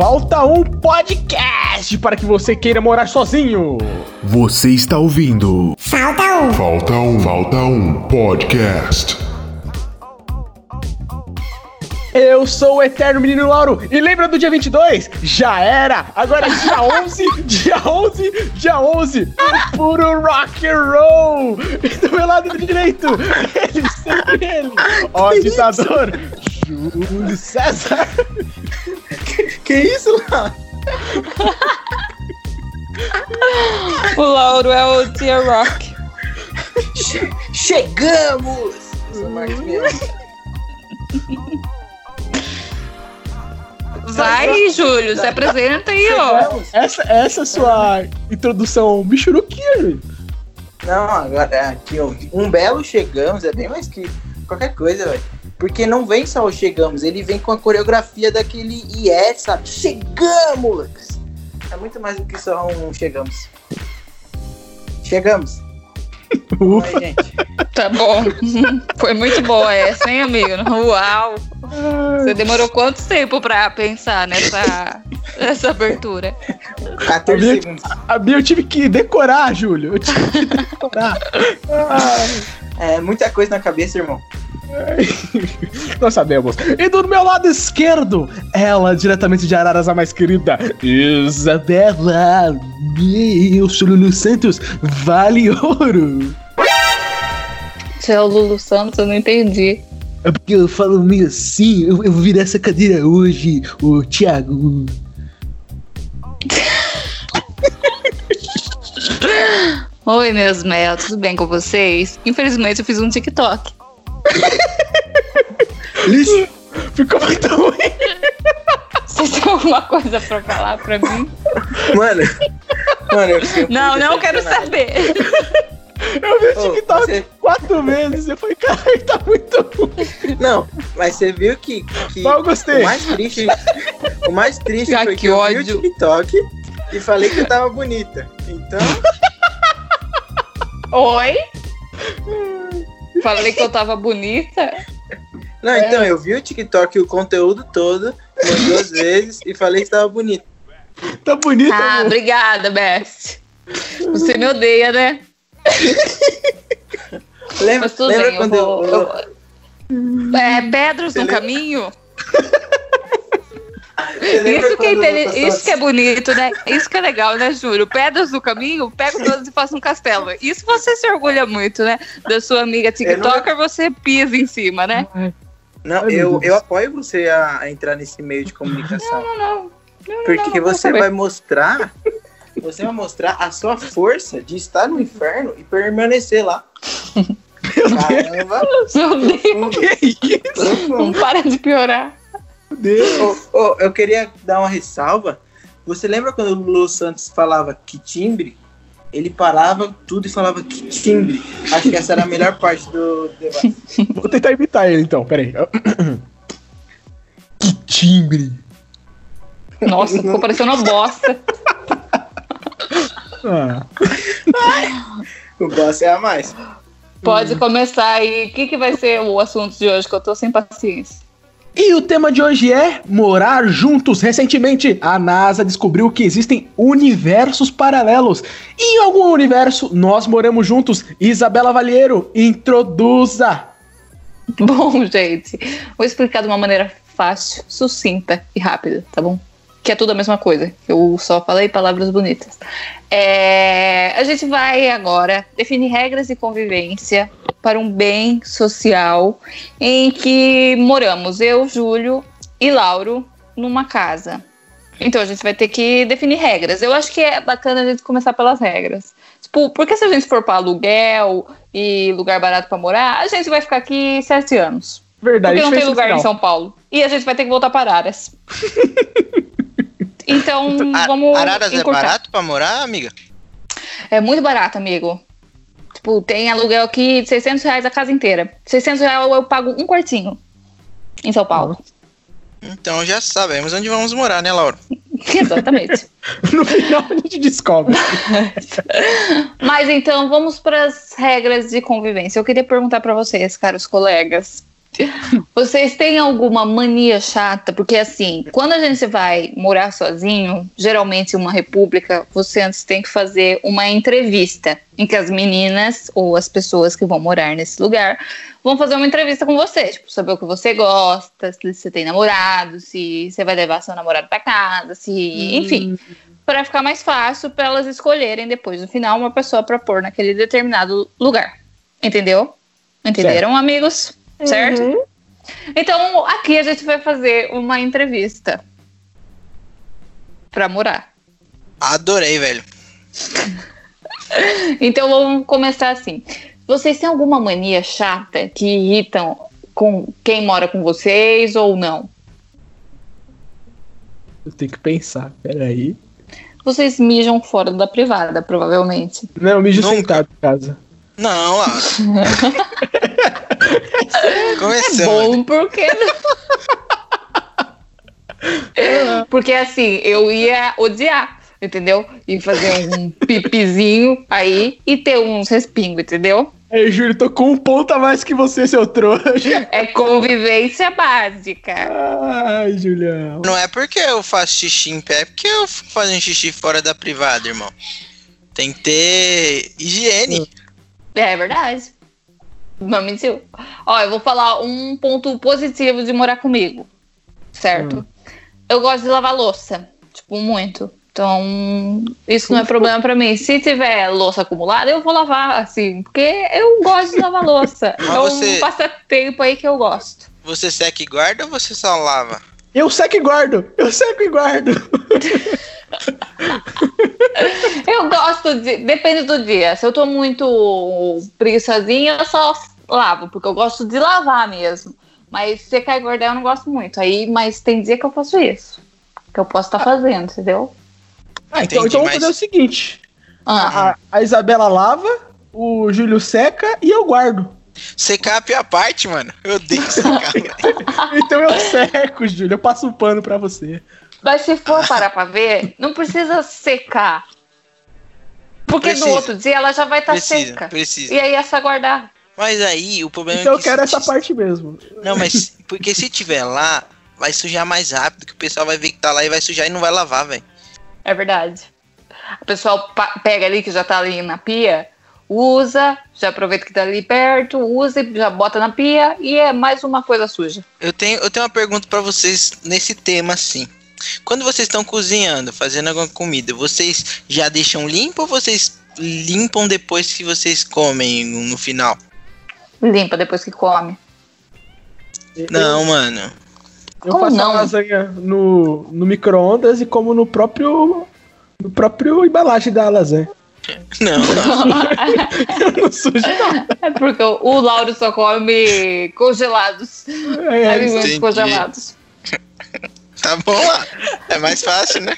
falta um podcast para que você queira morar sozinho. Você está ouvindo. Falta um. Falta um. Falta um podcast. Eu sou o Eterno Menino Lauro e lembra do dia 22? Já era! Agora é dia 11, dia 11, dia 11, o puro rock and roll! E do meu lado direito, ele, sempre ele, ó ditador, Júlio César! Que isso, lá? O Lauro é o Tia Rock. Che- chegamos! Eu sou Marcos Mion. Vai, Júlio, se apresenta aí, ó. Essa, essa é a sua introdução michuruquinha, Júlio. Não, agora aqui, ó, um belo chegamos é bem mais que qualquer coisa, velho. Porque não vem só o chegamos, ele vem com a coreografia daquele IE, sabe? Chegamos! É muito mais do que só um chegamos. Chegamos. Ufa. Oi, gente. Tá bom. Foi muito boa essa, hein, amigo? Uau. Você demorou quanto tempo pra pensar nessa, nessa abertura? 14 Amigo. segundos. A minha eu tive que decorar, Júlio. Eu tive que decorar. É muita coisa na cabeça, irmão. Nós sabemos. E do meu lado esquerdo, ela, diretamente de Araras, a mais querida, Isabela. Eu sou Lulu Santos, vale ouro. Você é o Lulu Santos, eu não entendi. É porque eu falo meio assim, eu, eu vou virar essa cadeira hoje, ô Thiago. Oi, meus mel, tudo bem com vocês? Infelizmente eu fiz um TikTok. Ixi, ficou muito ruim. Vocês têm alguma coisa pra falar pra mim? Mano. Mano, eu fiquei Não, não quero saber. Eu vi o TikTok você- quatro vezes. Eu falei, caralho, tá muito ruim. Não, mas você viu que, que gostei. o mais triste, o mais triste foi que que, eu ódio. vi o TikTok e falei que eu tava bonita. Então, Oi? Falei que eu tava bonita. não, então eu vi o TikTok o conteúdo todo umas duas vezes e falei que tava bonita. Tá bonito. Ah, amor. obrigada, Beth. Você me odeia, né? Lembra, Mas tudo lembra bem, eu quando vou. eu, eu- É, pedras no caminho? Isso que, é eu- isso que é bonito, né? Isso que é legal, né, Júlio? Pedras no caminho, pego todas e faço um castelo. Isso você se orgulha muito, né? Da sua amiga TikToker, você pisa em cima, né? Não, meu eu, eu apoio você a, a entrar nesse meio de comunicação. Não, não. não, Porque não, você não, vai mostrar. Você vai mostrar a sua força de estar no inferno e permanecer lá. Caramba! Meu Deus, Que isso, não para de piorar. Meu Deus. Ô, ô, eu queria dar uma ressalva. Você lembra quando o Lulu Santos falava que timbre? Ele parava tudo e falava que timbre. Acho que essa era a melhor parte do debate. Vou tentar imitar ele então, peraí. Que timbre. Nossa, ficou parecendo uma bosta. Ah. O boss é a mais. Pode começar aí. O que, que vai ser o assunto de hoje? Que eu tô sem paciência. E o tema de hoje é morar juntos. Recentemente, a NASA descobriu que existem universos paralelos. E em algum universo, nós moramos juntos. Isabela Valheiro, introduza. Bom, gente, vou explicar de uma maneira fácil, sucinta e rápida, tá bom? Que é tudo a mesma coisa. Eu só falei palavras bonitas. É, a gente vai agora definir regras de convivência para um bem social em que moramos eu, Júlio e Lauro numa casa. Então a gente vai ter que definir regras. Eu acho que é bacana a gente começar pelas regras. Tipo, porque se a gente for para aluguel e lugar barato para morar, a gente vai ficar aqui sete anos. Verdade, Porque não tem lugar em. São Paulo. E a gente vai ter que voltar para Araras. Então, vamos. Araras é encurtar. barato pra morar, amiga? É muito barato, amigo. Tipo, tem aluguel aqui de 600 reais a casa inteira. 600 reais eu pago um quartinho em São Paulo. Então já sabemos onde vamos morar, né, Laura? Exatamente. No final a gente descobre. Mas então, vamos para as regras de convivência. Eu queria perguntar para vocês, caros colegas, Vocês têm alguma mania chata? Porque assim, quando a gente vai morar sozinho, geralmente em uma república, você antes tem que fazer uma entrevista em que as meninas ou as pessoas que vão morar nesse lugar vão fazer uma entrevista com você, tipo, saber o que você gosta, se você tem namorado, se você vai levar seu namorado para casa, se, enfim, para ficar mais fácil para elas escolherem depois no final uma pessoa para pôr naquele determinado lugar. Entendeu? Entenderam, amigos? Certo? Uhum. Então, aqui a gente vai fazer uma entrevista para morar. Adorei, velho. Então vamos começar assim. Vocês têm alguma mania chata que irritam com quem mora com vocês ou não? Eu tenho que pensar, peraí. Vocês mijam fora da privada, provavelmente. Não, eu mijo Nunca. sentado em casa. Não, Laura. É Começando. bom porque Porque assim, eu ia odiar, entendeu? E fazer um pipizinho aí e ter uns respingos, entendeu? Aí, Júlio, tô com um ponto a mais que você, seu trouxa. É convivência básica. Ai, Julião. Não é porque eu faço xixi em pé, é porque eu fico fazendo xixi fora da privada, irmão. Tem que ter higiene. É verdade. Não mentiu. Ó, eu vou falar um ponto positivo de morar comigo. Certo? Eu gosto de lavar louça. Tipo, muito. Então, isso não é problema pra mim. Se tiver louça acumulada, eu vou lavar, assim, porque eu gosto de lavar louça. Mas É um você- passatempo aí que eu gosto. Você seca e guarda ou você só lava? Eu seco e guardo. Eu seco e guardo. Eu gosto de. Depende do dia. Se eu tô muito preguiçosinha, eu só lavo, porque eu gosto de lavar mesmo. Mas secar e guardar eu não gosto muito. Aí, mas tem dia que eu faço isso. Que eu posso estar fazendo, entendeu? Ah, então, Entendi, então vamos fazer o seguinte: Ah, a, a Isabela lava, o Júlio seca e eu guardo. Secar a pior parte, mano. Eu odeio secar. Então eu seco, Júlio. Eu passo um pano pra você. Mas se for parar pra ver, não precisa secar. Porque Precisa. no outro dia ela já vai estar Precisa, seca. precisa. E aí é só guardar. Mas aí o problema Então é eu que. quero se- essa parte mesmo. Não, mas porque se tiver lá, vai sujar mais rápido, que o pessoal vai ver que tá lá e vai sujar e não vai lavar, velho. É verdade. O pessoal pega ali que já tá ali na pia, usa, já aproveita que tá ali perto, usa e já bota na pia e é mais uma coisa suja. Eu tenho, eu tenho uma pergunta pra vocês nesse tema, assim. Quando vocês estão cozinhando, fazendo alguma comida, vocês já deixam limpo ou vocês limpam depois que vocês comem no final? Limpa depois que come. Não, mano. Eu Como faço não? a lasanha no, no micro-ondas e como no próprio. No próprio embalagem da lasanha. Não, não. Eu não sujo nada. é porque o, Lauro só come congelados. É, é, alimentos entendi. congelados. Tá bom lá. É mais fácil, né?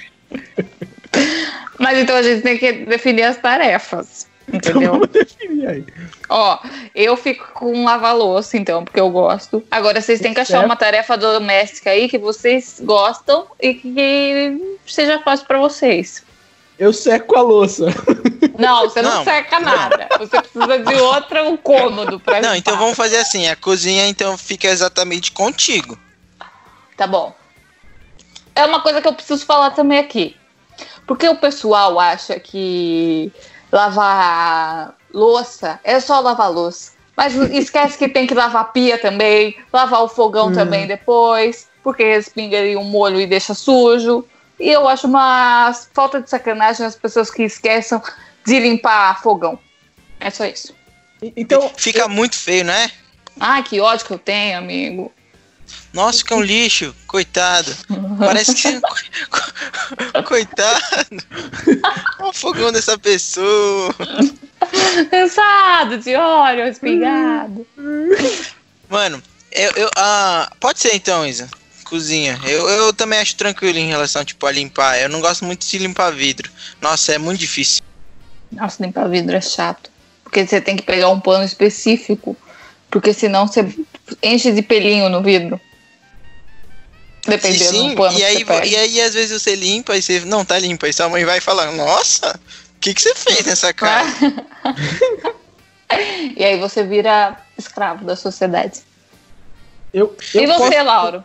Mas então a gente tem que definir as tarefas. então Entendeu? vamos definir aí. Ó, eu fico com lavar louça, então, porque eu gosto. Agora vocês têm que achar Certo. uma tarefa doméstica aí que vocês gostam e que seja fácil pra vocês. Eu seco a louça. Não, você não, Não, seca nada. Você precisa de outra um cômodo pra Não, limpar. então vamos fazer assim. A cozinha então fica exatamente contigo. Tá bom. É uma coisa que eu preciso falar também aqui. Porque o pessoal acha que lavar louça é só lavar louça. Mas esquece que tem que lavar a pia também, lavar o fogão Hum. também depois, porque respinga ali um molho e deixa sujo. E eu acho uma falta de sacanagem as pessoas que esqueçam de limpar fogão. É só isso. Então, Fica muito feio, né? Ah, que ódio que eu tenho, amigo. Nossa, fica um lixo. Coitado. Parece que. Co- Coitado. Olha o fogão dessa pessoa. Cansado de óleo espingado. Mano, eu. eu ah, pode ser então, Isa. Cozinha. Eu, eu também acho tranquilo em relação, tipo, a limpar. Eu não gosto muito de limpar vidro. Nossa, é muito difícil. Nossa, limpar vidro é chato. Porque você tem que pegar um pano específico. Porque senão você enche de pelinho no vidro. Dependendo Sim, do pano e que aí, você pega. e aí às vezes você limpa e você. Não, tá limpa. Aí sua mãe vai falar, nossa, o que, que você fez nessa casa? e aí você vira escravo da sociedade. Eu, eu e você, posso, Lauro?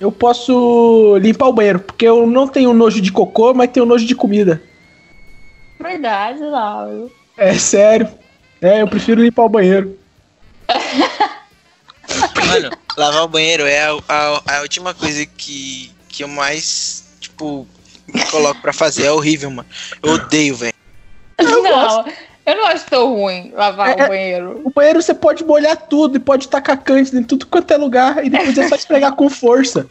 Eu posso limpar o banheiro, porque eu não tenho nojo de cocô, mas tenho nojo de comida. Verdade, Lauro. É sério. É, eu prefiro limpar o banheiro. Mano, lavar o banheiro é a, a, a última coisa que, que eu mais, tipo, me coloco pra fazer. É horrível, mano. Eu odeio, velho. não, eu não acho tão ruim lavar É, o banheiro. O banheiro você pode molhar tudo e pode tacar cante em tudo quanto é lugar e depois é só esfregar com força.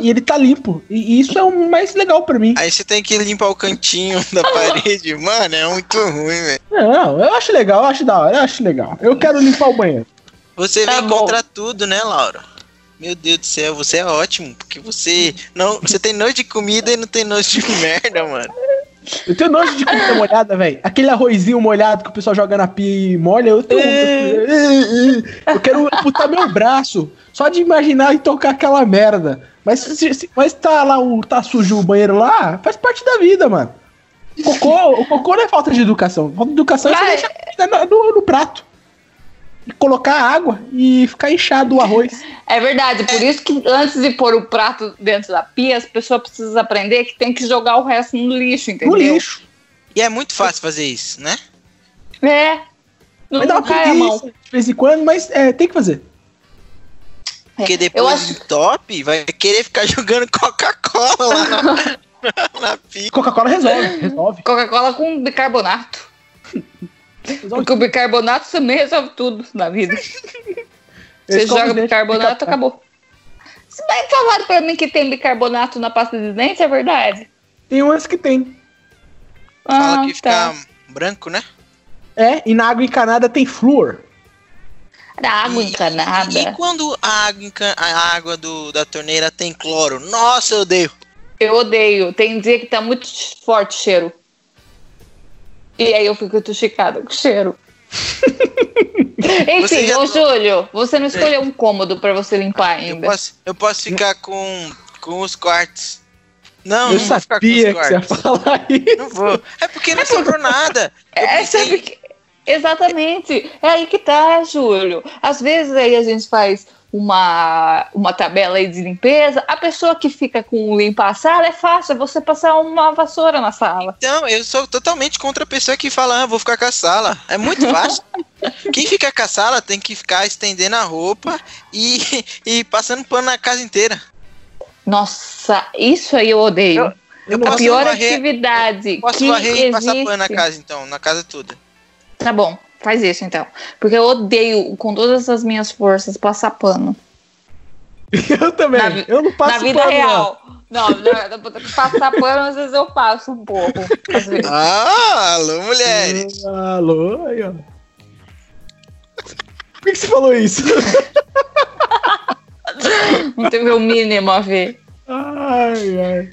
E ele tá limpo. E isso é o mais legal pra mim. Aí você tem que limpar o cantinho da parede. Mano, é muito ruim, velho. Não, eu acho legal, eu acho da hora, eu acho legal. Eu quero limpar o banheiro. Você Tá vem bom. contra tudo, né, Laura? Meu Deus do céu, você é ótimo, porque você não, você tem nojo de comida e não tem nojo de merda, mano. Eu tenho nojo de comida molhada, velho. Aquele arrozinho molhado que o pessoal joga na pia e molha, eu tenho. Eu quero amputar meu braço. Só de imaginar e tocar aquela merda. Mas, se, se- mas tá lá, o, tá sujo o banheiro lá, faz parte da vida, mano. Cocô, o cocô não é falta de educação. Falta de educação é você Vai. deixar a comida no, no- no prato. E colocar água e ficar inchado o arroz. É verdade, por isso que antes de pôr o prato dentro da pia, as pessoas precisam aprender que tem que jogar o resto no lixo, entendeu? No lixo. E é muito fácil fazer isso, né? É. Não, Vai dar uma cai a mão. preguiça de vez em quando, mas é, tem que fazer. Porque Eu depois acho- do top vai querer ficar jogando Coca-Cola lá na, na pia. Coca-Cola resolve, resolve. Coca-Cola com bicarbonato. Porque o bicarbonato também resolve tudo na vida. Você Eles joga bicarbonato, fica- acabou. Se bem falaram pra mim que tem bicarbonato na pasta de dente, é verdade. Tem umas que tem. Fala Ah, que fica tá. branco, né? É, e na água encanada tem flúor. Era água E- encanada. E, e quando a água, encan- a água do, da torneira tem cloro? Nossa, eu odeio. Eu odeio. Tem dia que tá muito forte o cheiro. E aí eu fico intoxicada com o cheiro. Enfim, já- ô Júlio, você não escolheu um cômodo pra você limpar Eu ainda. posso, eu posso ficar com, com os quartos. Não, eu não vou ficar com sabia os que você ia quartos. falar isso. Não vou. É porque não sobrou nada. Eu É, pensei- sabe que- Exatamente. É aí que tá, Júlio. Às vezes aí a gente faz uma, uma tabela aí de limpeza. A pessoa que fica com limpar a sala é fácil, é você passar uma vassoura na sala. Então, eu sou totalmente contra a pessoa que fala, ah, vou ficar com a sala. É muito fácil. Quem fica com a sala tem que ficar estendendo a roupa e, e passando pano na casa inteira. Nossa, isso aí eu odeio. Eu a posso pior varrer- atividade Posso que varrer e passar existe. pano na casa, então, na casa toda. Tá bom, faz isso então. Porque eu odeio com todas as minhas forças passar pano. Eu também. Na eu não passo na vida pano, não. real. Não, na- passar pano às vezes eu passo um pouco. Às vezes. Ah, alô, mulheres. Alô, aí, ó. Por que, que você falou isso? Não teve o mínimo a ver. ai, ai.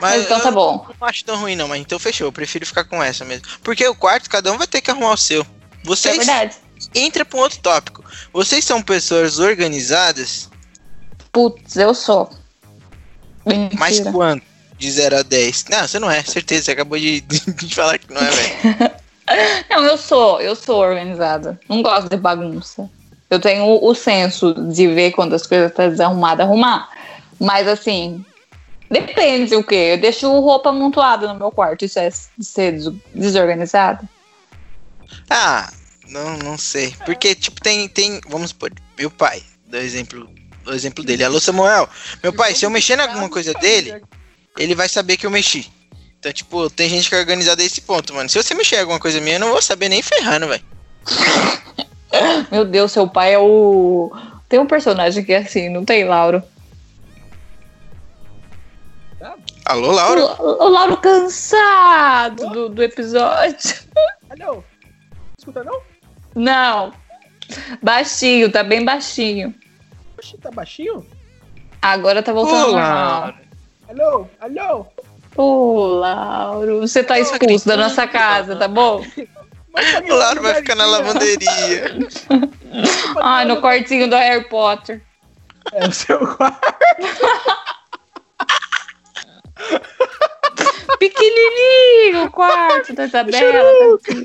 Mas então eu tá bom. Não acho tão ruim, não, mas então fechou. Eu prefiro ficar com essa mesmo. Porque o quarto, cada um vai ter que arrumar o seu. É Vocês. verdade. entra pra um outro tópico. Vocês são pessoas organizadas, Putz, eu sou. Mentira. mas quanto? De 0 a 10. Não, você não é, certeza. Você acabou de, de falar que não é, velho. Não, eu sou, eu sou organizada. Não gosto de bagunça. Eu tenho o, senso de ver quando as coisas estão desarrumadas, arrumar. Mas assim, depende o quê? Eu deixo roupa amontoada no meu quarto. Isso é ser des- desorganizado? Ah, não, não sei. Porque, tipo, tem, tem. Vamos supor, meu pai, do exemplo, do exemplo dele. Alô, Samuel. Meu pai, se eu mexer em alguma coisa dele, ele vai saber que eu mexi. Então, tipo, tem gente que é organizada a esse ponto, mano. Se você mexer em alguma coisa minha, eu não vou saber nem ferrando, velho. Meu Deus, seu pai é o. Tem um personagem que é assim, não tem, Lauro? Alô, Laura? O, o Lauro cansado do, do episódio. Alô? Escuta não? Não. Baixinho, tá bem baixinho. Oxi, tá baixinho? Agora tá voltando ao Olá. Alô? Alô? Ô, Lauro, você tá expulso da nossa casa, tá bom? O Laura vai ficar na lavanderia. Ai, no quartinho do Harry Potter. É o seu quarto. Pequenininho o quarto da Isabela. tá assim.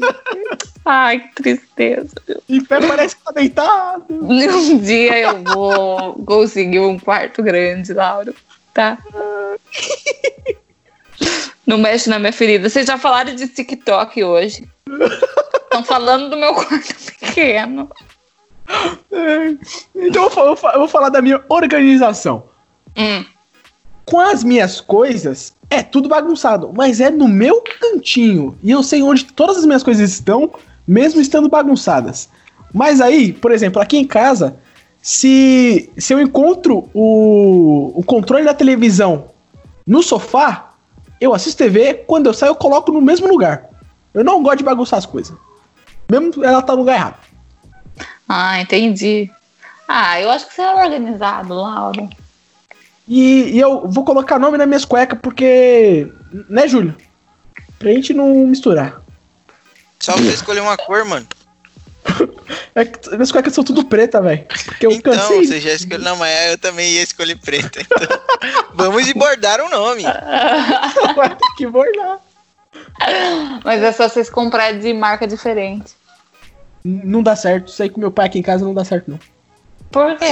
Ai, que tristeza. Em pé parece que tá deitado. Um dia eu vou conseguir um quarto grande, Lauro. Tá? Não mexe na minha ferida. Vocês já falaram de TikTok hoje. Estão falando do meu quarto pequeno. É. Então eu vou, eu vou falar da minha organização. Hum. Com as minhas coisas, é tudo bagunçado, mas é no meu cantinho. E eu sei onde todas as minhas coisas estão, mesmo estando bagunçadas. Mas aí, por exemplo, aqui em casa, se, se eu encontro o, o controle da televisão no sofá, eu assisto TV, quando eu saio eu coloco no mesmo lugar. Eu não gosto de bagunçar as coisas. Mesmo ela tá no lugar errado. Ah, entendi. Ah, eu acho que você é organizado, Lauro. E, e eu vou colocar nome nas minhas cuecas, porque. Né, Júlio? Pra gente não misturar. Só você escolher uma cor, mano. É que minhas cuecas são tudo preta, velho. Então, cansei. você já escolheu. Não, mas eu também ia escolher preta. Então, vamos bordar um nome. Vai ter que bordar. Mas é só vocês comprar de marca diferente. Não dá certo. Isso aí com meu pai aqui em casa não dá certo, não. Por quê?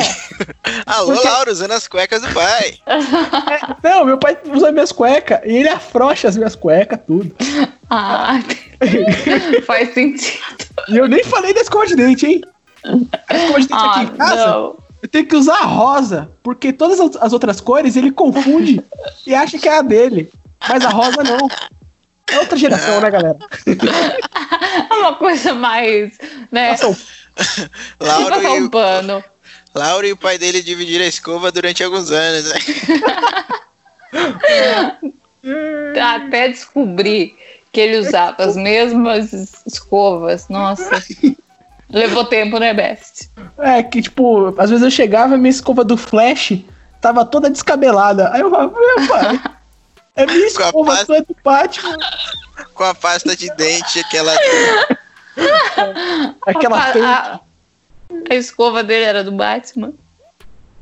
Alô, Porque- Laura, usando as cuecas do pai. Não, meu pai usa minhas cuecas e ele afrouxa as minhas cuecas, tudo. Ah, faz sentido. E eu nem falei da escova de dente, hein? A escova de dente Ah, aqui em casa, não. eu tenho que usar rosa, porque todas as- as outras cores ele confunde e acha que é a dele. Mas a rosa não. É outra geração, né, galera? É uma coisa mais, né? Nossa, o Laura passar e, um pano. Laura e o pai dele dividiram a escova durante alguns anos. Né? Até descobrir que ele usava as mesmas escovas. Nossa. Levou tempo, né, Best? É, que tipo, às vezes eu chegava e minha escova do Flash tava toda descabelada. Aí eu falava, meu pai, é minha Com a escova, pasta- é do Batman. Com a pasta de dente, aquela. Aquela a. a- a escova dele era do Batman.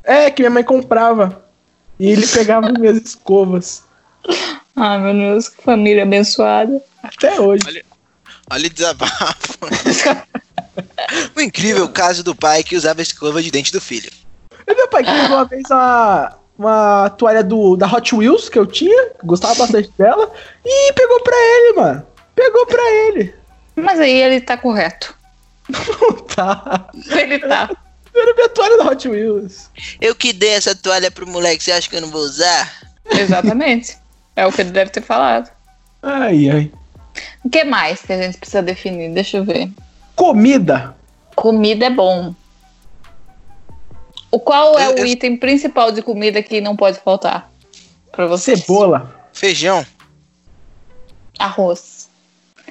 É, que minha mãe comprava. E ele pegava minhas escovas. Ai, meu Deus, que família abençoada. Até hoje. Olha o desabafo. o incrível caso do pai que usava a escova de dente do filho. E meu pai que pegou uma vez uma, uma toalha do, da Hot Wheels que eu tinha, gostava bastante dela, e pegou pra ele, mano. Pegou pra ele. Mas aí ele tá correto. tá. Ele tá. Era minha toalha da Hot Wheels. Eu que dei essa toalha pro moleque, você acha que eu não vou usar? Exatamente. É o que ele deve ter falado. Ai, ai. O que mais que a gente precisa definir? Deixa eu ver. Comida. Comida é bom. O qual é Eu- o eu- item principal de comida que não pode faltar? Pra você? Cebola. Feijão. Arroz.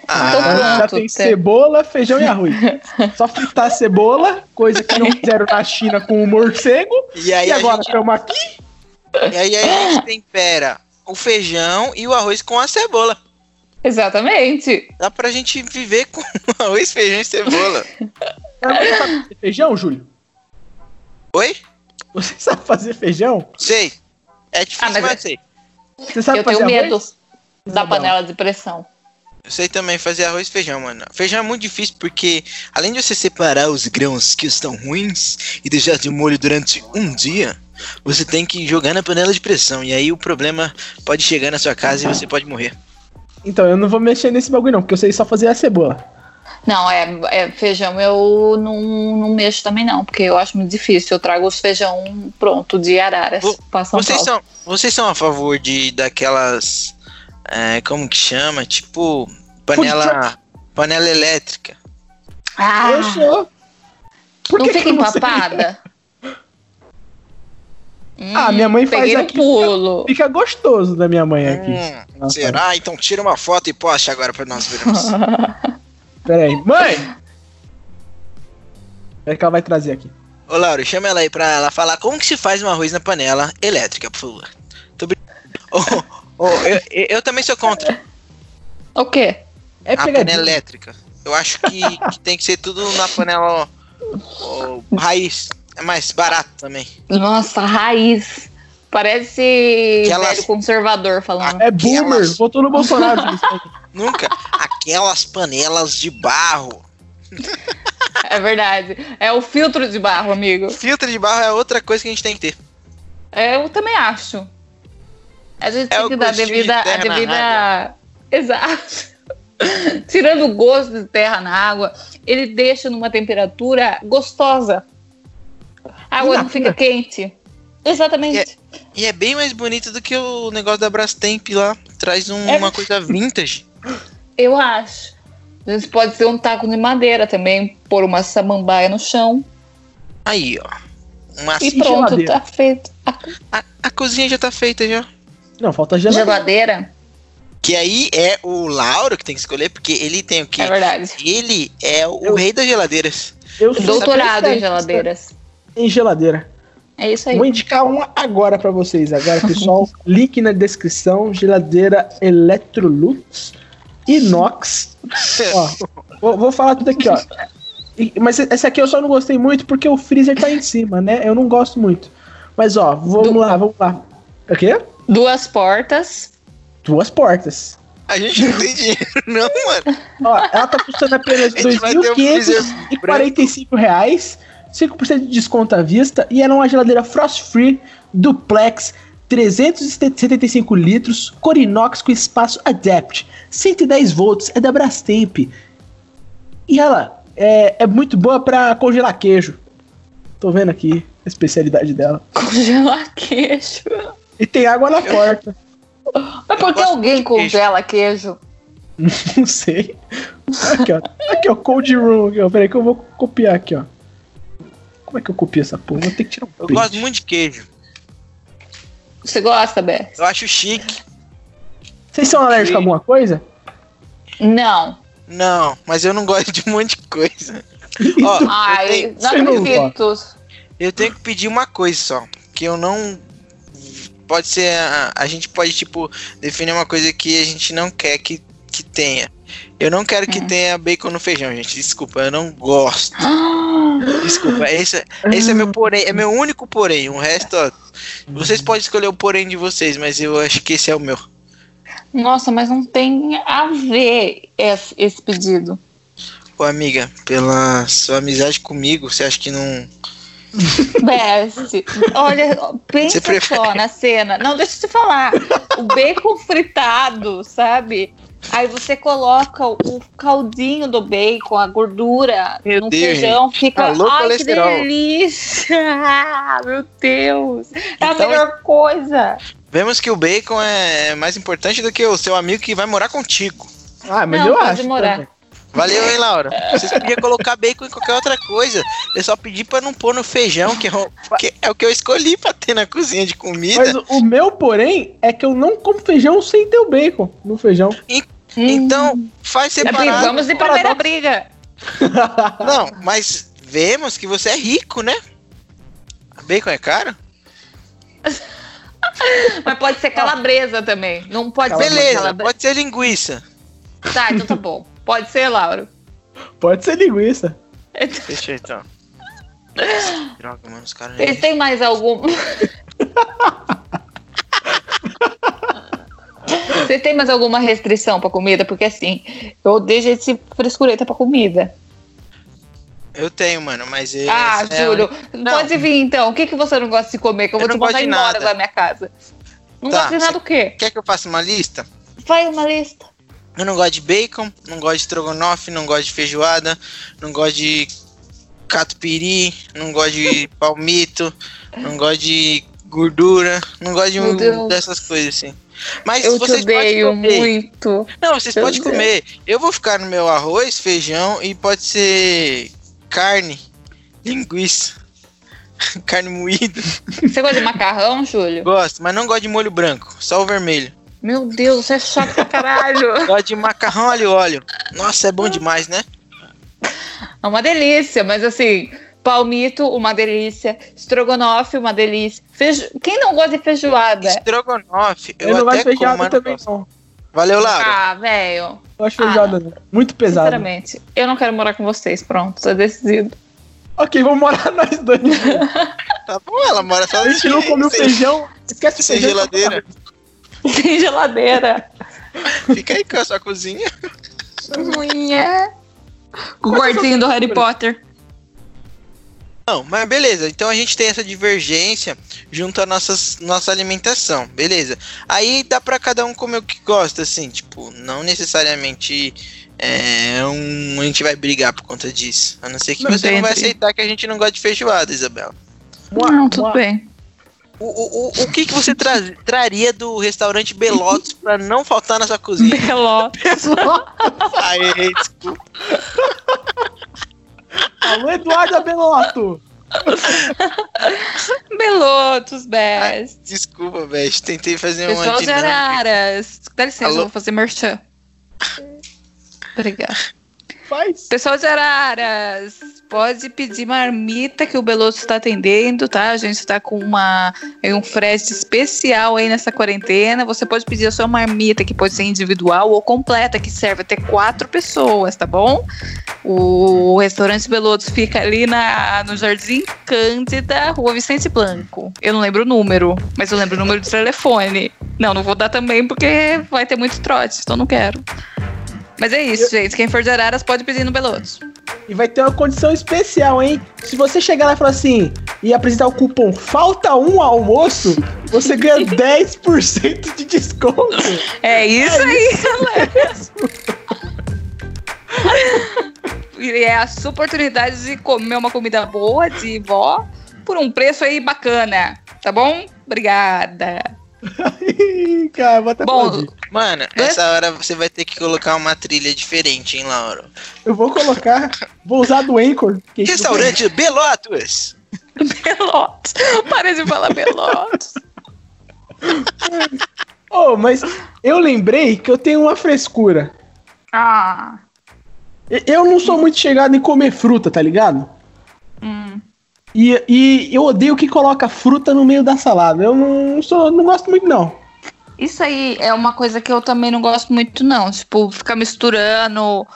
Ah, Então já pronto, tem cebola, feijão e arroz. Só fritar a cebola, coisa que não fizeram na China com o morcego. e aí, E agora gente, estamos aqui? e aí a gente tempera o feijão e o arroz com a cebola. Exatamente. Dá pra gente viver com arroz, feijão e cebola. Você sabe fazer feijão, Júlio? Oi? Você sabe fazer feijão? Sei. É difícil, Ah, mas mas, é- sei. Você sabe eu fazer tenho arroz? medo da panela de pressão. Eu sei também fazer arroz e feijão, mano. Feijão é muito difícil porque, além de você separar os grãos que estão ruins e deixar de molho durante um dia, você tem que jogar na panela de pressão. E aí o problema pode chegar na sua casa e você pode morrer. Então, eu não vou mexer nesse bagulho não, porque eu sei só fazer a cebola. Não, é, é feijão eu não, não mexo também não, porque eu acho muito difícil. Eu trago os feijão pronto de araras Vo- pra São Vocês Paulo. são, vocês são a favor de daquelas. É, como que chama? Tipo. Panela. Panela elétrica. Ah, Eu sou. Por não que fica que empapada? Ah, minha mãe faz aqui, pulo. Fica gostoso da minha mãe aqui. Hum, será? Então tira uma foto e poste agora pra nós vermos. Pera aí. Mãe! É que ela vai trazer aqui. Ô Laura, chama ela aí pra ela falar como que se faz um arroz na panela elétrica, por favor. Tô brin... Ô, eu, eu- também sou contra O quê? É a panela elétrica. Eu acho que, que tem que ser tudo na panela ó, ó, raiz. É mais barato também. Nossa, raiz. Parece Aquelas- velho conservador falando. É boomer. Aquelas- Votou no Bolsonaro. Nunca. Aquelas panelas de barro. É verdade. É o filtro de barro, amigo. Filtro de barro é outra coisa que a gente tem que ter. É, eu também acho. A gente É tem que dar gostinho de devida, a devida. Exato. Tirando o gosto de terra na água, ele deixa numa temperatura gostosa. A água não fica quente. Exatamente. E é bem mais bonito do que o negócio da Brastemp lá. Traz um- É. uma coisa vintage. Eu acho. A gente pode ter um taco de madeira também, pôr uma samambaia no chão Aí, ó. Uma... e E pronto, tá feito. A A, a cozinha já tá feita já. Não, falta geladeira. geladeira, Que aí é o Lauro que tem que escolher, porque ele tem o quê? é verdade. Ele é o Eu- rei das geladeiras. Eu sou Doutorado em geladeiras. Em geladeira. É isso aí. Vou indicar uma agora pra vocês. Agora, pessoal, link na descrição. Geladeira Electrolux Inox. Ó, vou, vou falar tudo aqui, ó. E- Mas essa aqui eu só não gostei muito porque o freezer tá em cima, né? Eu não gosto muito. Mas ó, vamos Do- lá, vamos lá. O quê? Duas portas. Duas portas. A gente não tem dinheiro, não, mano. Ó, ela tá custando apenas 2.545 reais, 5% de desconto à vista e ela é uma geladeira frost free duplex 375 litros, cor inox com espaço adapt, 110 volts, é da Brastemp. E ela é, é muito boa pra congelar queijo. Tô vendo aqui a especialidade dela. Congelar queijo. E tem água na porta. Mas por que alguém congela queijo? Não sei. Aqui, ó. Aqui, ó. Cold Room. Aqui, ó. Peraí que eu vou copiar aqui, ó. Como é que eu copio essa porra? Vou ter que tirar um Eu print. gosto muito de queijo. Você gosta, Beth? Eu acho chique. Vocês são alérgicos a alguma coisa? Não. Não, mas eu não gosto de um monte de coisa. Ó, eu Ai, tenho, não Você não acredito. eu tenho que pedir uma coisa só. Que eu não. Pode ser. A, a gente pode, tipo, definir uma coisa que a gente não quer que, que tenha. Eu não quero que Hum. tenha bacon no feijão, gente. Desculpa, eu não gosto. Desculpa, esse, esse é meu porém, é meu único porém. O resto, ó, vocês podem escolher o porém de vocês, mas eu acho que esse é o meu. Nossa, mas não tem a ver esse, esse pedido. Pô, amiga, pela sua amizade comigo, você acha que não. Best, olha, pensa só na cena. Não, deixa eu te falar. O bacon fritado, sabe? Aí você coloca o caldinho do bacon, a gordura Meu no Deus, feijão, fica. Alô, Ai, que colesterol. delícia! Meu Deus! É a Então- melhor coisa. Vemos que o bacon é mais importante do que o seu amigo que vai morar contigo. Ah, mas Não, eu pode acho. morar. também. Valeu, hein, Laura? Vocês podiam colocar bacon em qualquer outra coisa. Eu só pedi pra não pôr no feijão, que é o que, é o que eu escolhi pra ter na cozinha de comida. Mas o- o meu, porém, é que eu não como feijão sem ter o bacon no feijão. Então, faz separado. Vamos de primeira briga. Não, mas vemos que você é rico, né? Bacon é caro? Mas pode ser calabresa também. Não pode ser Beleza, calabresa. pode ser linguiça. Tá, então tá bom. Pode ser, Lauro. Pode ser linguiça. Fechou então. Droga, mano, os caras. Vocês têm mais algum. Vocês têm mais alguma restrição pra comida? Porque assim, eu odeio gente se frescureta pra comida. Eu tenho, mano, mas. esse ah, é Júlio, Não. pode vir então. O que, que você não gosta de comer? Que eu vou Eu te não gosto mandar de embora nada. da minha casa. Não Tá, gosta de nada o quê? Quer que eu faça uma lista? Vai uma lista. Eu não gosto de bacon, não gosto de estrogonofe, não gosto de feijoada, não gosto de catupiry, não gosto de palmito, não gosto de gordura, não gosto de um, dessas coisas assim. Mas Eu te vocês podem odeio comer. muito. Não, vocês Meu podem Deus. comer. Eu vou ficar no meu arroz, feijão e pode ser carne, linguiça, carne moída. Você gosta de macarrão, Júlio? Gosto, mas não gosto de molho branco, só o vermelho. Meu Deus, você é chato pra caralho. Gosto de macarrão alho óleo. Nossa, é bom demais, né? É uma delícia, mas assim, palmito, uma delícia. Estrogonofe, uma delícia. Feijo... Quem não gosta de feijoada? Estrogonofe, eu, Eu, não gosto de feijoada também, gosto. não. Valeu, Laura. Ah, velho. Eu gosto de feijoada, não. Muito pesado. Sinceramente, eu não quero morar com vocês. Pronto, tá decidido. Ok, vamos morar nós dois. Tá bom, ela mora só A gente não comeu feijão. Esquece o sem feijão. geladeira. Tem geladeira. Fica aí com a sua cozinha. Mulher. Com o quartinho do Harry Potter. Não, mas beleza. Então a gente tem essa divergência junto à nossas, nossa alimentação, beleza. Aí dá pra cada um comer o que gosta, assim, tipo, não necessariamente é, um, a gente vai brigar por conta disso. A não ser que Não você não vai aceitar que a gente não gosta de feijoada, Isabela. Não, tudo bem. O, o, o, o que, que você tra- traria do restaurante Belotos pra não faltar na sua cozinha? Belotos. Aí, desculpa. Alô, Eduardo Belotto! Belotos, best. Desculpa, velho. Tentei fazer uma Pessoal de. Araras. Dá licença, Alô? eu vou fazer merchan. Obrigada. Faz. Pessoal de Araras, pode pedir marmita que o Beloto está atendendo, tá? A gente está com uma, um frete especial aí nessa quarentena. Você pode pedir a sua marmita, que pode ser individual ou completa, que serve até quatro pessoas, tá bom? O restaurante Belotos fica ali na, no Jardim Cândida, Rua Vicente Blanco. Eu não lembro o número, mas eu lembro o número de telefone. Não, não vou dar também porque vai ter muito trote, então não quero. Mas é isso, gente. Quem for de Araras pode pedir no Belotos. E vai ter uma condição especial, hein? Se você chegar lá e falar assim e apresentar o cupom Falta um almoço, você ganha 10% de desconto. É isso aí, galera. E é a sua oportunidade de comer uma comida boa de vó por um preço aí bacana, tá bom? Obrigada. Cara, vou até Bom, aplaudir. Mano, essa hora você vai ter que colocar uma trilha diferente, hein, Laura? Eu vou colocar, vou usar do Anchor. que é Restaurante Belotos! Belotos. Para de falar Belotos. Oh, mas eu lembrei que eu tenho uma frescura. Ah. Eu não sou muito chegado em comer fruta, tá ligado? Hum. E, e eu odeio que coloca fruta no meio da salada. Eu não sou, não gosto muito não. Isso aí é uma coisa que eu também não gosto muito, não. Tipo, ficar misturando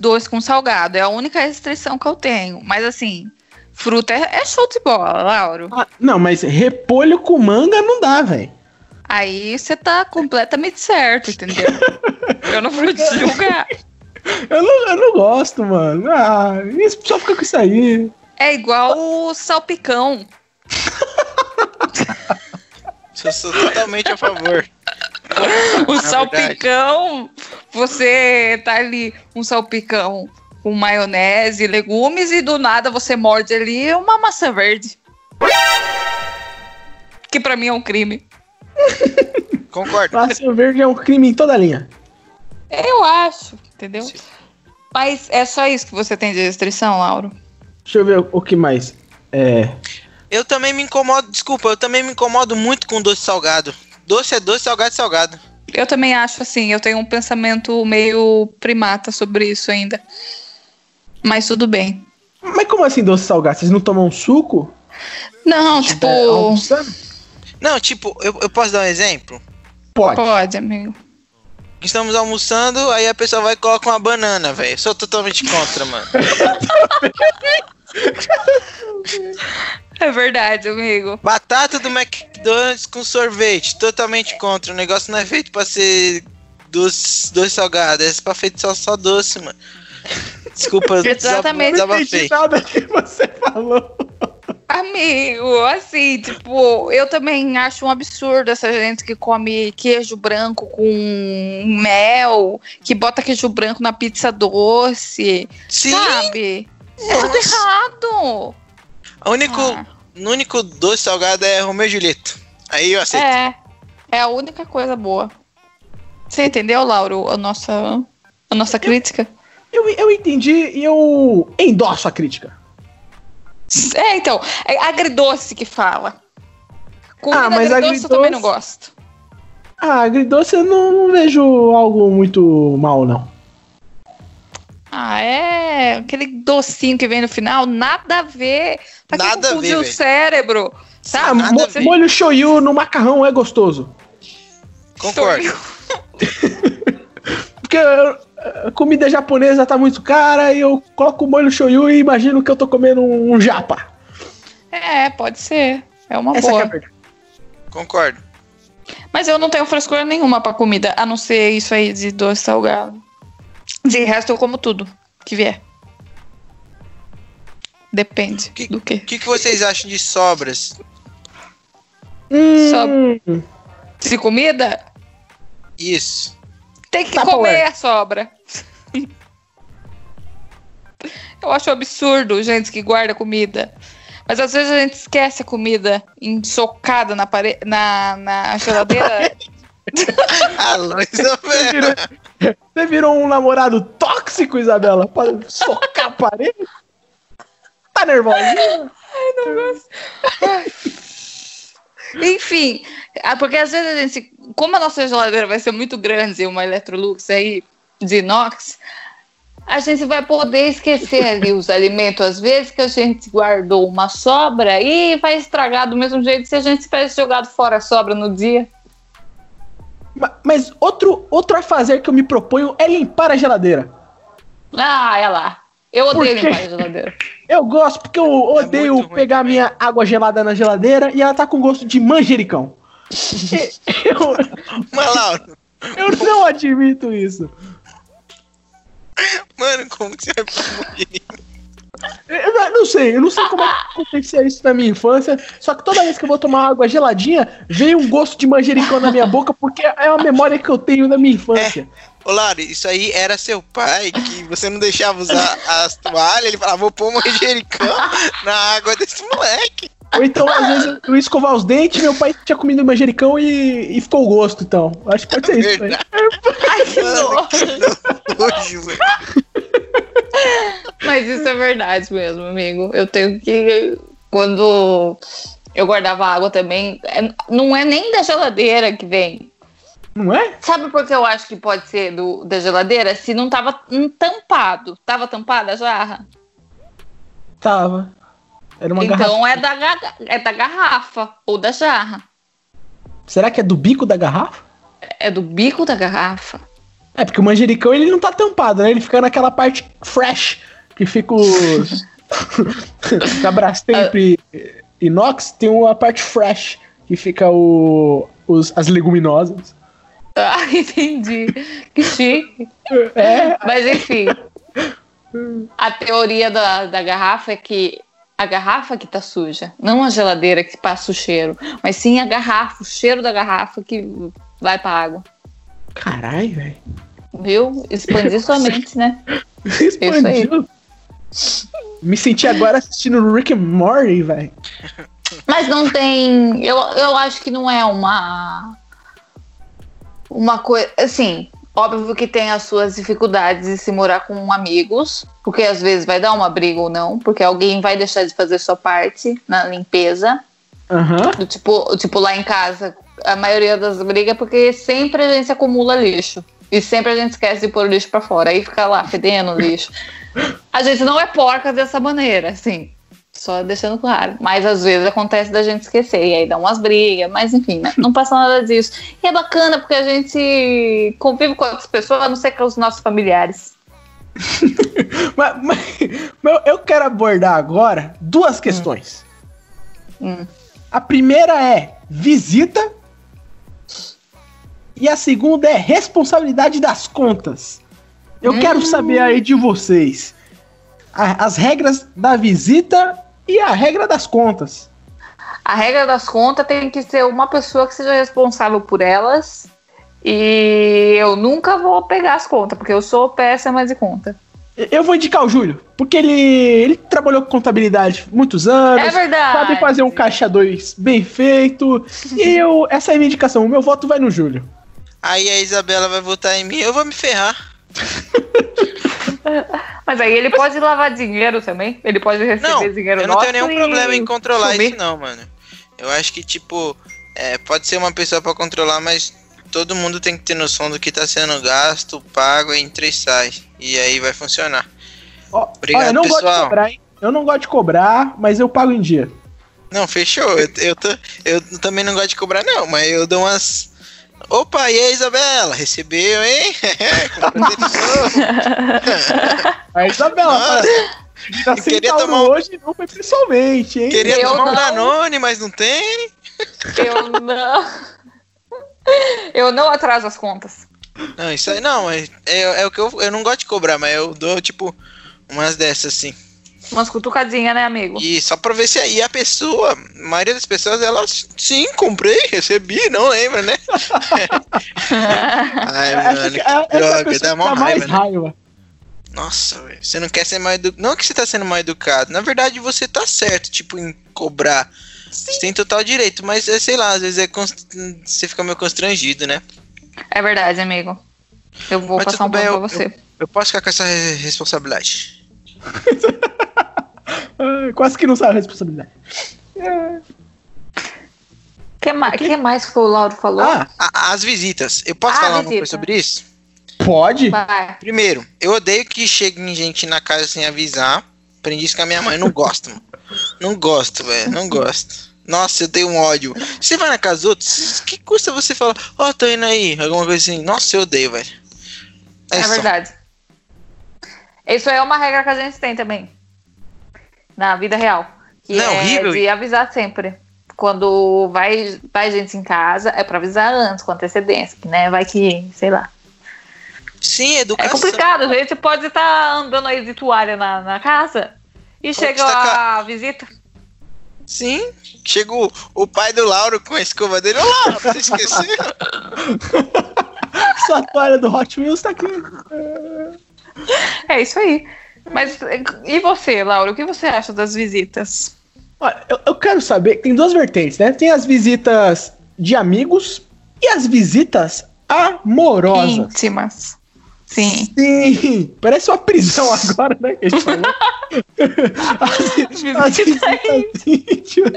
doce com salgado. É a única restrição que eu tenho. Mas assim, fruta é, é show de bola, Lauro. Ah, não, mas repolho com manga não dá, velho. Aí você tá completamente certo, entendeu? eu não vou te julgar. Eu não, eu não gosto, mano. Ah, só fica com isso aí. É igual o salpicão. Eu sou totalmente a favor. O Na salpicão, você tá ali, um salpicão com maionese, legumes, e do nada você morde ali uma maçã verde. Que pra mim é um crime. Concordo. Maçã verde é um crime em toda linha. Eu acho, entendeu? Sim. Mas é só isso que você tem de restrição, Lauro? Deixa eu ver o, que mais. É. Eu também me incomodo, desculpa, eu também me incomodo muito com doce salgado. Doce é doce, salgado é salgado. Eu também acho assim, eu tenho um pensamento meio primata sobre isso ainda. Mas tudo bem. Mas como assim doce salgado? Vocês não tomam suco? Não, tipo. É, almoçando? Não, tipo, eu, eu posso dar um exemplo? Pode. Pode, amigo. Estamos almoçando, aí a pessoa vai e coloca uma banana, velho. Sou totalmente contra, mano. É verdade, amigo. Batata do McDonald's com sorvete, totalmente contra. O negócio não é feito pra ser doce, doce salgado, é pra feito só, só doce, mano. Desculpa, Exatamente. Não entendi nada que você falou. Amigo, assim, tipo, eu também acho um absurdo essa gente que come queijo branco com mel, que bota queijo branco na pizza doce, Sim, sabe? É tudo errado. o único, Ah, o único doce salgado é Romeu e Julieto. Aí eu aceito. é, é a única coisa boa. Você entendeu, Lauro, a nossa, a nossa crítica? Eu, eu entendi e eu endosso a crítica. É, então, é agridoce que fala. Comida Ah, mas agridoce eu também não agridoce- gosto. Ah, agridoce eu não, não vejo algo muito mal, não. Ah, é aquele docinho que vem no final, nada a ver. Pra que Nada a confundir ver, o cérebro? Sabe? nada mo- a ver. molho shoyu no macarrão é gostoso. Concordo. Porque a comida japonesa tá muito cara e eu coloco o molho shoyu e imagino que eu tô comendo um japa. É, pode ser. É uma Essa que é boa. a verdade. Concordo. Mas eu não tenho frescura nenhuma pra comida, a não ser isso aí de doce salgado. De resto, eu como tudo. que vier. Depende Que- do quê? O que, que vocês acham de sobras? Hum, De comida, Isso. tem que Tupperware. comer a sobra. Eu acho absurdo gente que guarda comida. Mas às vezes a gente esquece a comida ensocada na, pare... na, na geladeira. Alô, você, Isabela. virou, você virou um namorado tóxico, Isabela? Pra socar a parede? Tá nervosinha? Enfim, ah, porque às vezes a gente, como a nossa geladeira vai ser muito grande, uma Electrolux aí de inox, a gente vai poder esquecer ali os alimentos. Às vezes que a gente guardou uma sobra e vai estragar do mesmo jeito se a gente tivesse jogado fora a sobra no dia. Ma- Mas outro, outro a fazer que eu me proponho é limpar a geladeira. Ah, é lá. Eu odeio quê? limpar a geladeira. Eu gosto porque eu odeio É muito ruim pegar minha água gelada na geladeira e ela tá com gosto de manjericão. Eu, Mas, Lauro, eu não admito isso. mano, como que você vai? Eu não- sei, eu não sei como é que acontecia isso na minha infância. Só que toda vez que eu vou tomar água geladinha, vem um gosto de manjericão na minha boca, porque é uma memória que eu tenho da minha infância. Ô, Lauro, isso aí era seu pai que você não deixava usar as toalhas, ele falava, vou pôr manjericão na água desse moleque. Ou então, às vezes, eu ia escovar os dentes, meu pai tinha comido manjericão e, e ficou o gosto, então. Acho que pode ser isso. né? Ai, que nojo. Mas isso é verdade mesmo, amigo. Eu tenho que. Quando eu guardava água também, é- não é nem da geladeira que vem. Não é? Sabe por que eu acho que pode ser do, da geladeira? Se não tava tampado. Tava tampada a jarra? Tava. Era uma então garrafa. é, da, é da garrafa ou da jarra. Será que é do bico da garrafa? É do bico da garrafa. É, porque o manjericão ele não tá tampado, né? Ele fica naquela parte fresh, que fica os. da Brastemp inox, tem uma parte fresh, que fica o, os, as leguminosas. Ah, entendi. Que chique. É, Mas enfim. A teoria da, da garrafa é que a garrafa que tá suja, não a geladeira que passa o cheiro, mas sim a garrafa, o cheiro da garrafa que vai pra água. Caralho, velho. Viu? Expandir sua mente, né? Expandiu. Me senti agora assistindo Rick and Morty, velho. Mas não tem. Eu, eu acho que não é uma. Uma coisa. Assim, óbvio que tem as suas dificuldades de se morar com amigos, porque às vezes vai dar uma briga ou não, porque alguém vai deixar de fazer sua parte na limpeza. Aham. Do tipo, tipo, lá em casa, a maioria das brigas porque sempre a gente acumula lixo. E sempre a gente esquece de pôr o lixo pra fora. Aí fica lá fedendo o lixo. A gente não é porca dessa maneira, assim. Só deixando claro. Mas às vezes acontece da gente esquecer. E aí dá umas brigas. Mas enfim, né? não passa nada disso. E é bacana porque a gente convive com outras pessoas, a não ser com os nossos familiares. Mas, mas- mas eu quero abordar agora duas questões. Hum. A primeira é visita. E a segunda é responsabilidade das contas. Eu quero saber aí de vocês a- as regras da visita e a regra das contas. A regra das contas tem que ser uma pessoa que seja responsável por elas. E eu nunca vou pegar as contas, porque eu sou péssima de conta. Eu vou indicar o Júlio, porque ele, ele trabalhou com contabilidade muitos anos. É verdade. Sabe fazer um caixa 2 bem feito. E eu, essa é a minha indicação. O meu voto vai no Júlio. Aí a Isabela vai votar em mim, eu vou me ferrar. Mas aí ele pode lavar dinheiro também. Ele pode receber Não, dinheiro eu não tenho nenhum e problema em controlar sumir. isso não, mano. Eu acho que, tipo, é, pode ser uma pessoa pra controlar, mas todo mundo tem que ter noção do que tá sendo gasto, pago e entra e sai. E aí vai funcionar. Ó, Obrigado, ó, eu não gosto de pessoal. cobrar, hein? Eu não gosto de cobrar, mas eu pago em dia. Não, fechou. Eu, eu, tô, eu também não gosto de cobrar, não, mas eu dou umas. Opa, e aí, Isabela? Recebeu, hein? A Isabela, Nossa, tá queria tomar um- hoje não foi pessoalmente, hein? Queria Eu tomar um não. Danone, mas não tem. Eu não. Eu não atraso as contas. Não, isso aí não, é, é, é o que eu, eu não gosto de cobrar, mas eu dou, tipo, umas dessas assim. Umas cutucadinhas, né, amigo? E só pra ver se aí a pessoa, a maioria das pessoas, elas, sim, comprei, recebi, não lembra, né? Ai, mano, que que é- droga, dá mó mais raiva, né? raiva. Nossa, velho, você não quer ser mal educado. Não que você tá sendo mal educado, na verdade você tá certo, tipo, em cobrar. Você tem total direito, mas é, sei lá, às vezes é const- você fica meio constrangido, né? É verdade, amigo. Eu vou Mas passar um bem, pra eu- você. Eu posso ficar com essa re- responsabilidade. Ah, Quase que não sabe a responsabilidade. O que, mais, que mais que o Lauro falou? Ah, as visitas, eu posso Ah, falar uma visita. coisa sobre isso? pode? Vai. Primeiro, eu odeio que cheguem gente na casa sem avisar. Aprendi isso com a minha mãe, não gosto, mano. Não gosto, velho, não gosto. Nossa, eu tenho um ódio. Você vai na casa dos outros, que custa você falar, ó, tô indo aí, alguma coisa assim. Nossa, eu odeio, velho. É, só. verdade. Isso é uma regra que a gente tem também. Na vida real. Que Não, é horrível. de avisar sempre. Quando vai, vai gente em casa, é pra avisar antes, com antecedência, que, né? Vai que, sei lá. Sim, É educação. complicado, a gente pode estar andando aí de toalha na, na casa e chega destacar- a visita. Sim. Chega o, o pai do Lauro com a escova dele. Ô, Lauro, você esqueceu? Sua toalha do Hot Wheels tá aqui. É isso aí. Mas e você, Laura, o que você acha das visitas? Olha, eu, eu quero saber, tem duas vertentes, né? Tem as visitas de amigos e as visitas amorosas. Íntimas. Sim. Sim, parece uma prisão agora, né? Que a gente falou. As, as visitas íntimas.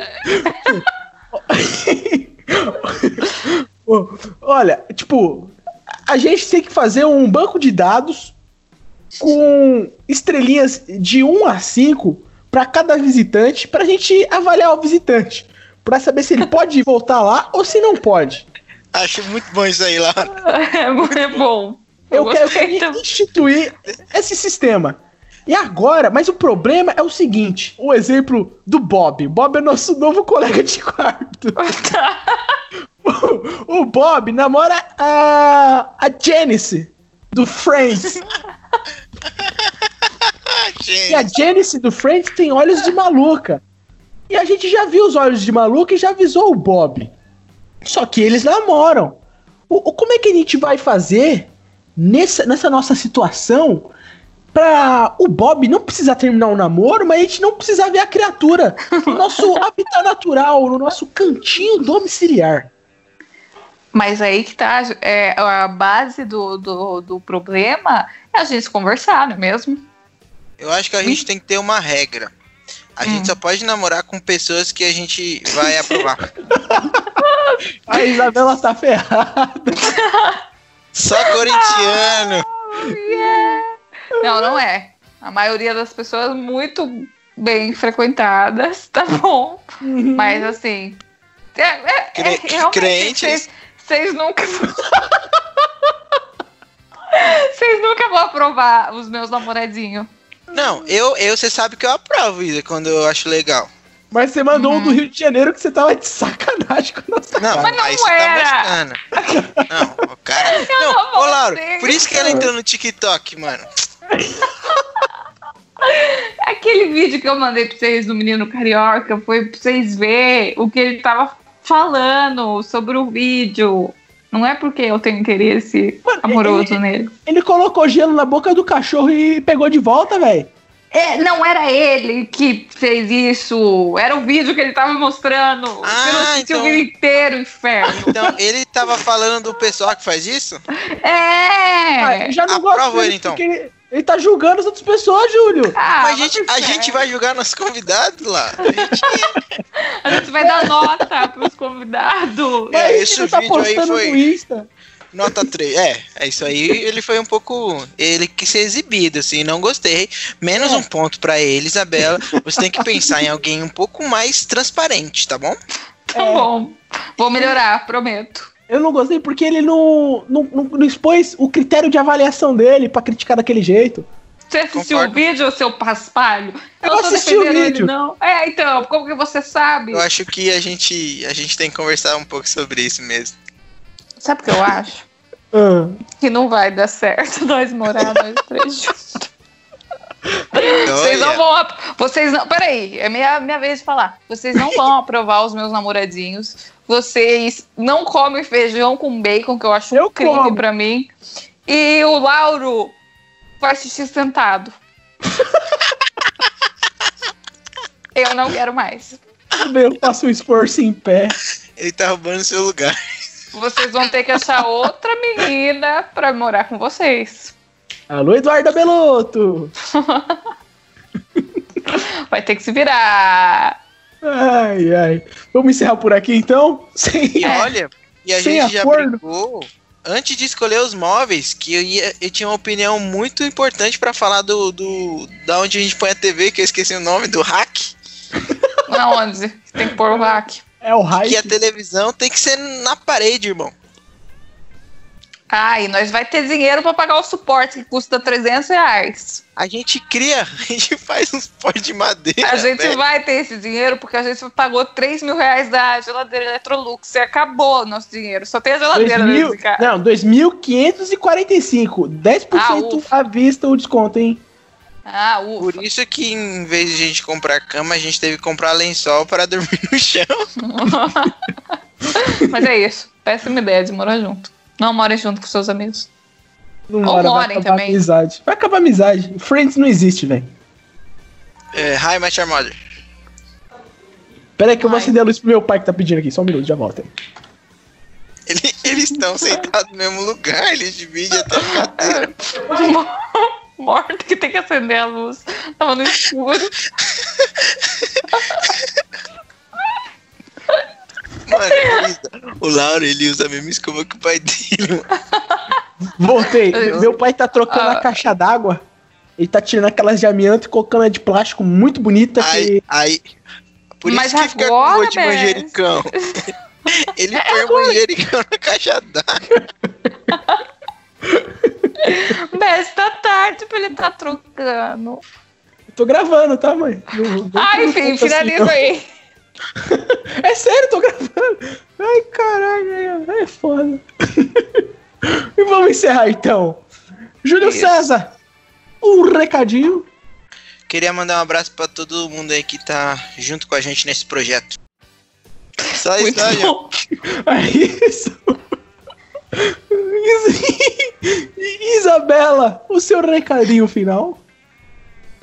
Olha, tipo, a gente tem que fazer um banco de dados com estrelinhas de 1 a 5 para cada visitante, pra gente avaliar o visitante. Pra saber se ele pode voltar lá ou se não pode. Acho muito bom isso aí, Lauro. É muito bom. Eu, quero, eu quero instituir esse sistema. E agora, mas o problema é o seguinte: o exemplo do Bob. Bob é nosso novo colega de quarto. O, o Bob namora a, a Janice do Friends. E a. Janice do Friends tem olhos de maluca. E a gente já viu os olhos de maluca e já avisou o Bob. Só que eles namoram. O, o- como é que a gente vai fazer nessa, nessa nossa situação pra o Bob não precisar terminar o namoro, mas a gente não precisar ver a criatura no nosso habitat natural, no nosso cantinho domiciliar? Mas aí que tá, é, a base do, do, do problema é a gente conversar, não é mesmo? Eu acho que a gente tem que ter uma regra. A Hum. gente só pode namorar com pessoas que a gente vai aprovar. A Isabela tá ferrada. Só corintiano. Não, não é. A maioria das pessoas muito bem frequentadas, tá bom. Mas assim. É, é, é. Vocês, vocês nunca. Vocês nunca vão aprovar os meus namoradinhos. Não, eu, eu, você sabe que eu aprovo, Isa, quando eu acho legal. Mas você mandou um do Rio de Janeiro que você tava de sacanagem com a nossa Não, Mas não aí você era. tá. Não, o cara. não Não, vou ô Lauro, por isso que ela entrou no TikTok, mano. Aquele vídeo que eu mandei pra vocês do menino carioca foi pra vocês verem o que ele tava falando sobre o vídeo. Não é porque eu tenho interesse Mano, amoroso ele- nele. Ele colocou gelo na boca do cachorro e pegou de volta, velho. É, não era ele que fez isso. Era o vídeo que ele tava mostrando. Ah, assistiu então- o vídeo inteiro, inferno. Então, ele tava falando do pessoal que faz isso? É! Ah, já não aprova gosto dele ele, então. porque ele, ele tá julgando as outras pessoas, Júlio. Ah, Mas a gente, a gente vai julgar nossos convidados lá. A gente, A gente vai dar nota pros convidados. É, Mas esse tá vídeo aí foi- no Insta. nota 3. É, é isso aí. Ele foi um pouco. Ele quis ser exibido, assim, não gostei. Menos É. um ponto pra ele, Isabela. Você tem que pensar em alguém um pouco mais transparente, tá bom? Tá É. bom. Vou melhorar, prometo. Eu não gostei porque ele não, não, não, não expôs o critério de avaliação dele pra criticar daquele jeito. Você assistiu Concordo. o vídeo, seu paspalho? Eu não tô assisti o defendendo ele, vídeo. não. É, então, como que você sabe? Eu acho que a gente, a gente tem que conversar um pouco sobre isso mesmo. Sabe o que eu acho? Ah, que não vai dar certo nós morar nós três juntos. Vocês não vão. Vocês não. Peraí, é minha, minha vez de falar. Vocês não vão aprovar os meus namoradinhos. Vocês não comem feijão com bacon, que eu acho Eu um crime como. pra mim. E o Lauro faz xixi sentado. eu não quero mais. eu faço um esforço em pé. ele tá roubando seu lugar. Vocês vão ter que achar outra menina pra morar com vocês. Alô, Eduardo Beloto! Vai ter que se virar. Ai, ai. Vamos encerrar por aqui então? Sem... E olha, e a Sem gente já acordo. brigou antes de escolher os móveis, que eu, ia, eu tinha uma opinião muito importante pra falar do, do da onde a gente põe a TV, que eu esqueci o nome, do hack. Aonde? Tem que pôr o hack. É o hype. Que a televisão tem que ser na parede, irmão. Ai, nós vai ter dinheiro pra pagar o suporte que custa 300 reais. A gente cria, a gente faz uns pó de madeira. A gente velho. vai ter esse dinheiro porque a gente pagou 3 mil reais da geladeira Electrolux e acabou o nosso dinheiro. Só tem a geladeira 2000, nesse cara. não, 2.545. 10% Ah, ufa. à vista o desconto, hein? Ah, ufa. Por isso que em vez de a gente comprar cama, a gente teve que comprar lençol para dormir no chão. Mas é isso. Péssima ideia de morar junto. Não morem junto com seus amigos. Não Ou mora, vai morem acabar a também. amizade. Vai acabar a amizade. Friends não existe, velho. É, Hi, My Your Mother. Pera aí que eu vou acender a luz pro meu pai que tá pedindo aqui. Só um minuto, já volto. aí. Ele- eles estão sentados no mesmo lugar, eles dividem até a cadeira. Morto que tem que acender a luz. Tava no escuro. Mano, o Lauro, ele usa a mesma escova que o pai dele. Voltei. Eu- Meu pai tá trocando Ah. a caixa d'água. Ele tá tirando aquelas de amianto e colocando a de plástico muito bonita. Aí, Que... aí, por Mas isso que fica com agora, gosto de Bess. manjericão. Ele É põe o manjericão na caixa d'água. Bess, tá tarde pra ele tá trocando. Tô gravando, tá, mãe? Não- não- Ai, não conta assim, finaliza não. aí. É sério, tô gravando. Ai, caralho, é foda. e vamos encerrar então. Júlio Isso. César, um recadinho. Queria mandar um abraço pra todo mundo aí que tá junto com a gente nesse projeto. Só isso. É isso. Is- Isabela, o seu recadinho final.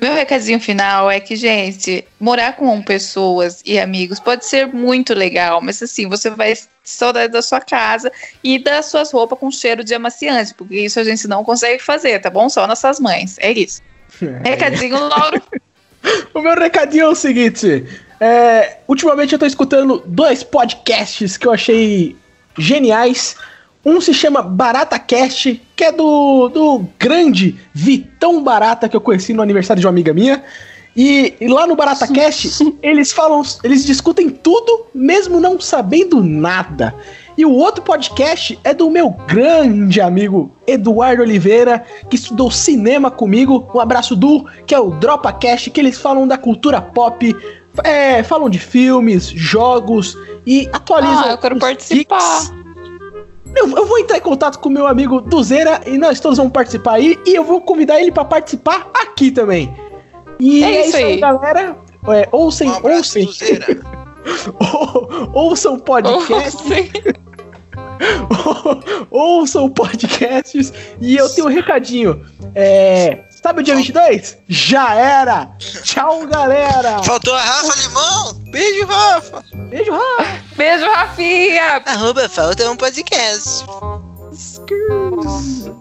Meu recadinho final é que, gente, morar com pessoas e amigos pode ser muito legal, mas assim, você vai saudade da sua casa e das suas roupas com cheiro de amaciante, porque isso a gente não consegue fazer, tá bom? Só nossas mães. É isso. Recadinho, Lauro. O meu recadinho é o seguinte: é, ultimamente eu tô escutando dois podcasts que eu achei geniais. Um se chama Barata Cast, que é do, do grande Vitão Barata que eu conheci no aniversário de uma amiga minha. E, e lá no Barata Cast, eles falam, eles discutem tudo, mesmo não sabendo nada. E o outro podcast é do meu grande amigo Eduardo Oliveira, que estudou cinema comigo. Um abraço do, que é o Dropa Cast, que eles falam da cultura pop, é, falam de filmes, jogos e atualizam. Ah, eu quero participar. geeks. Eu, eu vou entrar em contato com o meu amigo Duzeira e nós todos vamos participar aí. E eu vou convidar ele pra participar aqui também. E É é, isso aí, aí. galera. É, ouçam, Um ouçam, ouçam podcast. Sim. ouçam podcasts. E eu tenho um recadinho. É, Sabe o dia 22? Já era! Tchau, galera! Faltou a Rafa Limão! Beijo, Rafa! Beijo, Rafa! Beijo, Rafinha! Arroba Falta um Podcast. Excuse.